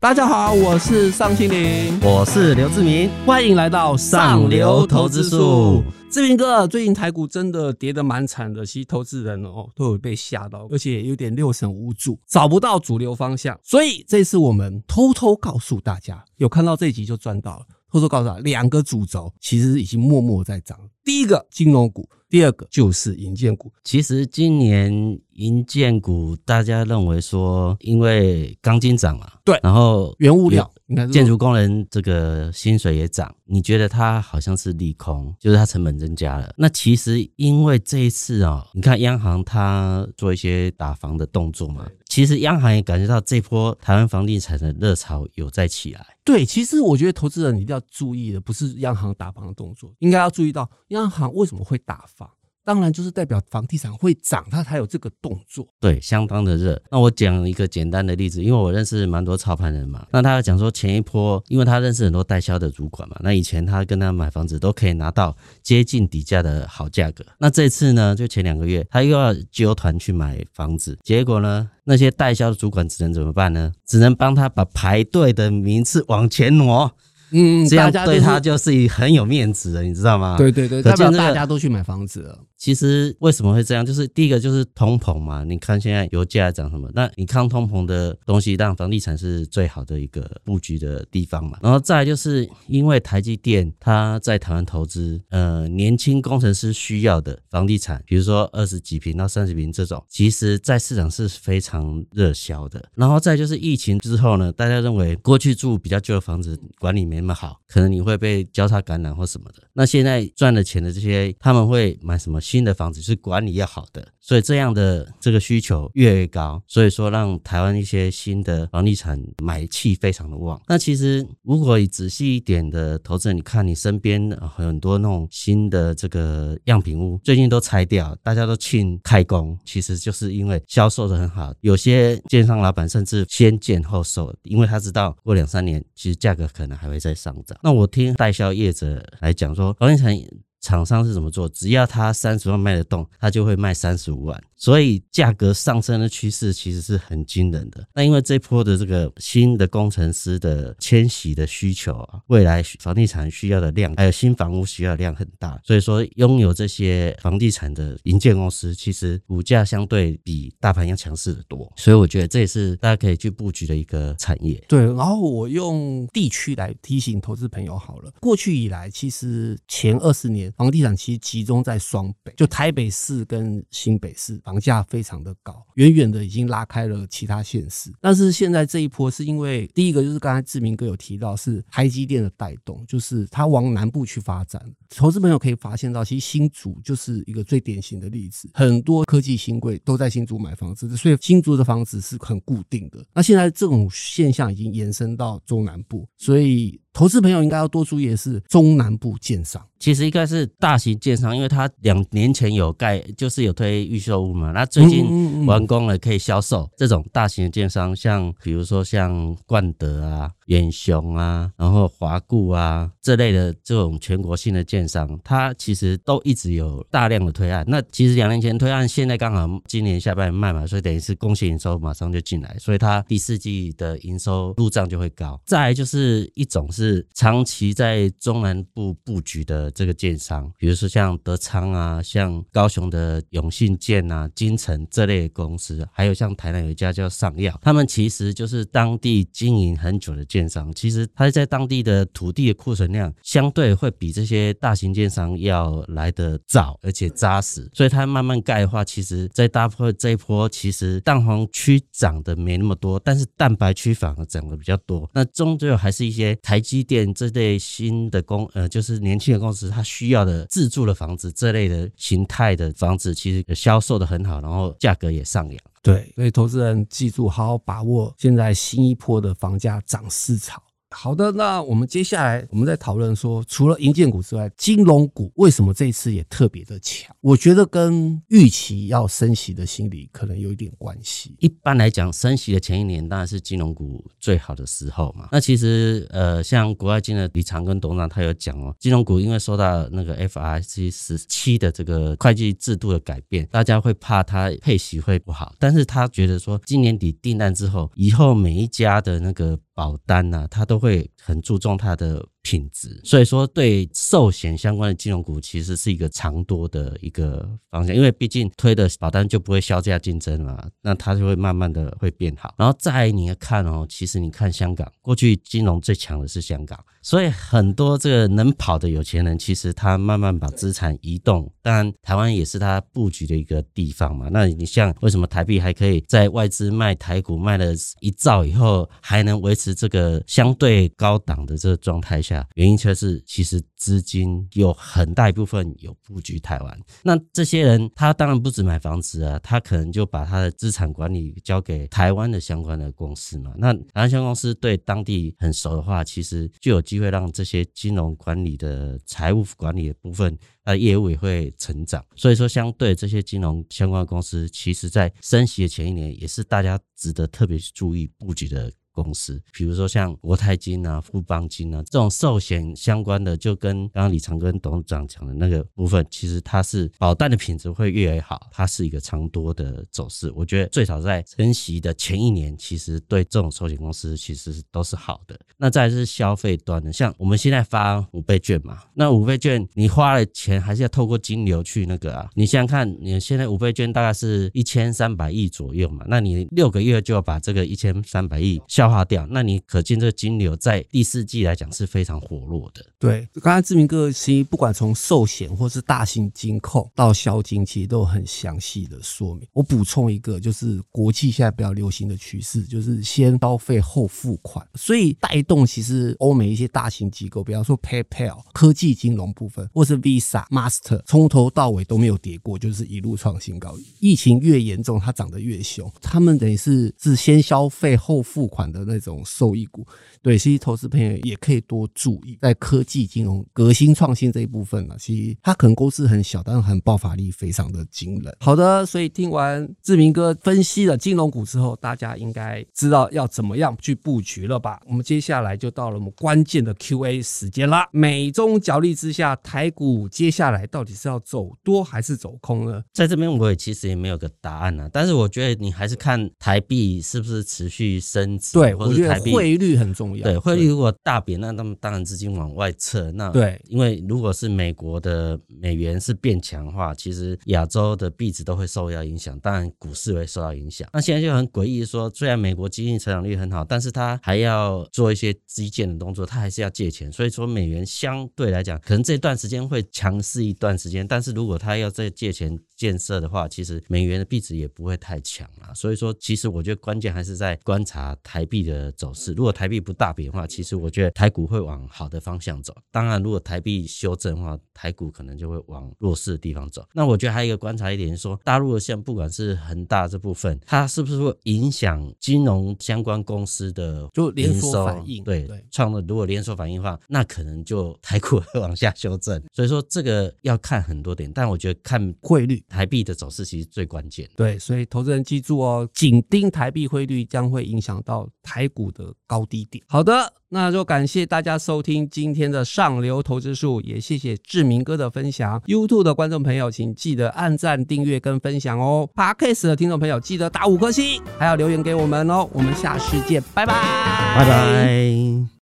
大家好，我是尚青林，我是刘志明，欢迎来到上流投资术。志明哥，最近台股真的跌得蛮惨的，其实投资人哦都有被吓到，而且有点六神无主，找不到主流方向。所以这次我们偷偷告诉大家，有看到这一集就赚到了。偷偷告诉大家，两个主轴其实已经默默在涨。第一个金融股，第二个就是银建股。其实今年银建股，大家认为说，因为钢筋涨了，对，然后原物料，建筑工人这个薪水也涨，你觉得它好像是利空，就是它成本增加了。那其实因为这一次啊、喔，你看央行它做一些打房的动作嘛。其实央行也感觉到这波台湾房地产的热潮有在起来。对，其实我觉得投资人一定要注意的，不是央行打房的动作，应该要注意到央行为什么会打房。当然，就是代表房地产会涨，它才有这个动作。对，相当的热。那我讲一个简单的例子，因为我认识蛮多操盘人嘛。那他讲说，前一波，因为他认识很多代销的主管嘛。那以前他跟他买房子都可以拿到接近底价的好价格。那这次呢，就前两个月，他又要揪团去买房子，结果呢，那些代销的主管只能怎么办呢？只能帮他把排队的名次往前挪。嗯，这样对他就是很有面子的，你知道吗？对对对，代表大家都去买房子了。其实为什么会这样？就是第一个就是通膨嘛，你看现在油价涨什么？那你看通膨的东西，当然房地产是最好的一个布局的地方嘛。然后再来就是因为台积电它在台湾投资，呃，年轻工程师需要的房地产，比如说二十几平到三十平这种，其实在市场是非常热销的。然后再就是疫情之后呢，大家认为过去住比较旧的房子管理没那么好，可能你会被交叉感染或什么的。那现在赚了钱的这些，他们会买什么？新的房子是管理要好的，所以这样的这个需求越来越高，所以说让台湾一些新的房地产买气非常的旺。那其实如果你仔细一点的投资人，你看你身边很多那种新的这个样品屋，最近都拆掉，大家都庆开工，其实就是因为销售的很好。有些建商老板甚至先建后售，因为他知道过两三年其实价格可能还会再上涨。那我听代销业者来讲说，房地产。厂商是怎么做？只要他三十万卖得动，他就会卖三十五万。所以价格上升的趋势其实是很惊人的。那因为这波的这个新的工程师的迁徙的需求啊，未来房地产需要的量，还有新房屋需要量很大。所以说，拥有这些房地产的营建公司，其实股价相对比大盘要强势的多。所以我觉得这也是大家可以去布局的一个产业。对，然后我用地区来提醒投资朋友好了。过去以来，其实前二十年房地产其实集中在双北，就台北市跟新北市。房价非常的高，远远的已经拉开了其他县市。但是现在这一波是因为第一个就是刚才志明哥有提到是台积电的带动，就是它往南部去发展。投资朋友可以发现到，其实新竹就是一个最典型的例子，很多科技新贵都在新竹买房子，所以新竹的房子是很固定的。那现在这种现象已经延伸到中南部，所以。投资朋友应该要多注意的是中南部建商，其实应该是大型建商，因为他两年前有盖，就是有推预售物嘛，那最近完工了可以销售。这种大型的建商，像比如说像冠德啊。远雄啊，然后华固啊这类的这种全国性的建商，它其实都一直有大量的推案。那其实两年前推案，现在刚好今年下半年卖嘛，所以等于是贡献营收马上就进来，所以它第四季的营收入账就会高。再来就是一种是长期在中南部布局的这个建商，比如说像德昌啊，像高雄的永信建啊、金城这类公司，还有像台南有一家叫上药，他们其实就是当地经营很久的建。建商其实它在当地的土地的库存量相对会比这些大型建商要来得早，而且扎实，所以它慢慢盖的话，其实在大坡这一波，其实蛋黄区涨的没那么多，但是蛋白区反而涨的比较多。那终究还是一些台积电这类新的公呃，就是年轻的公司，它需要的自住的房子这类的形态的房子，其实销售的很好，然后价格也上扬。对，所以投资人记住，好好把握现在新一波的房价涨势潮。好的，那我们接下来我们再讨论说，除了银建股之外，金融股为什么这一次也特别的强？我觉得跟预期要升息的心理可能有一点关系。一般来讲，升息的前一年当然是金融股最好的时候嘛。那其实呃，像国外金的李长庚董事长他有讲哦，金融股因为受到那个 FRC 十七的这个会计制度的改变，大家会怕它配息会不好。但是他觉得说，今年底订单之后，以后每一家的那个保单呐，他，都会很注重他的品质，所以说对寿险相关的金融股其实是一个长多的一个方向，因为毕竟推的保单就不会削价竞争嘛，那它就会慢慢的会变好。然后再你看哦，其实你看香港过去金融最强的是香港，所以很多这个能跑的有钱人，其实他慢慢把资产移动，当然台湾也是他布局的一个地方嘛。那你像为什么台币还可以在外资卖台股卖了一兆以后，还能维持这个相对高档的这个状态下？原因却是，其实资金有很大一部分有布局台湾。那这些人，他当然不止买房子啊，他可能就把他的资产管理交给台湾的相关的公司嘛。那台湾相关公司对当地很熟的话，其实就有机会让这些金融管理的财务管理的部分，它的业务也会成长。所以说，相对这些金融相关公司，其实在升息的前一年，也是大家值得特别注意布局的。公司，比如说像国泰金啊、富邦金啊这种寿险相关的，就跟刚刚李长庚董事长讲的那个部分，其实它是保单的品质会越来越好，它是一个长多的走势。我觉得最少在升息的前一年，其实对这种寿险公司其实都是好的。那再是消费端的，像我们现在发五倍券嘛，那五倍券你花了钱还是要透过金流去那个啊？你想想看，你现在五倍券大概是一千三百亿左右嘛，那你六个月就要把这个一千三百亿消。化掉，那你可见这金流在第四季来讲是非常活络的。对，刚才志明哥其实不管从寿险或是大型金控到消金，其实都有很详细的说明。我补充一个，就是国际现在比较流行的趋势，就是先消费后付款，所以带动其实欧美一些大型机构，比方说 PayPal 科技金融部分，或是 Visa、Master，从头到尾都没有跌过，就是一路创新高。疫情越严重，它涨得越凶。他们等于是是先消费后付款的。的那种受益股，对，其实投资朋友也可以多注意，在科技金融革新创新这一部分呢，其实它可能公司很小，但是很爆发力非常的惊人。好的，所以听完志明哥分析了金融股之后，大家应该知道要怎么样去布局了吧？我们接下来就到了我们关键的 Q&A 时间啦。美中角力之下，台股接下来到底是要走多还是走空呢？在这边我也其实也没有个答案啊，但是我觉得你还是看台币是不是持续升值。对，我觉得汇率很重要。对，汇率如果大贬，那他们当然资金往外撤。那对，因为如果是美国的美元是变强的话，其实亚洲的币值都会受到影响，当然股市会受到影响。那现在就很诡异，说虽然美国经济成长率很好，但是它还要做一些基建的动作，它还是要借钱。所以说美元相对来讲，可能这段时间会强势一段时间，但是如果它要再借钱建设的话，其实美元的币值也不会太强了。所以说，其实我觉得关键还是在观察台币的走势，如果台币不大贬的话，其实我觉得台股会往好的方向走。当然，如果台币修正的话，台股可能就会往弱势的地方走。那我觉得还有一个观察一点是说，大陆的像不管是恒大这部分，它是不是会影响金融相关公司的就连锁反应？对对，创的如果连锁反应的话，那可能就台股会往下修正。所以说这个要看很多点，但我觉得看汇率，台币的走势其实最关键。对，所以投资人记住哦，紧盯台币汇率将会影响到台股。的高低点。好的，那就感谢大家收听今天的上流投资术，也谢谢志明哥的分享。YouTube 的观众朋友，请记得按赞、订阅跟分享哦。Podcast 的听众朋友，记得打五颗星，还要留言给我们哦。我们下次见，拜拜，拜拜。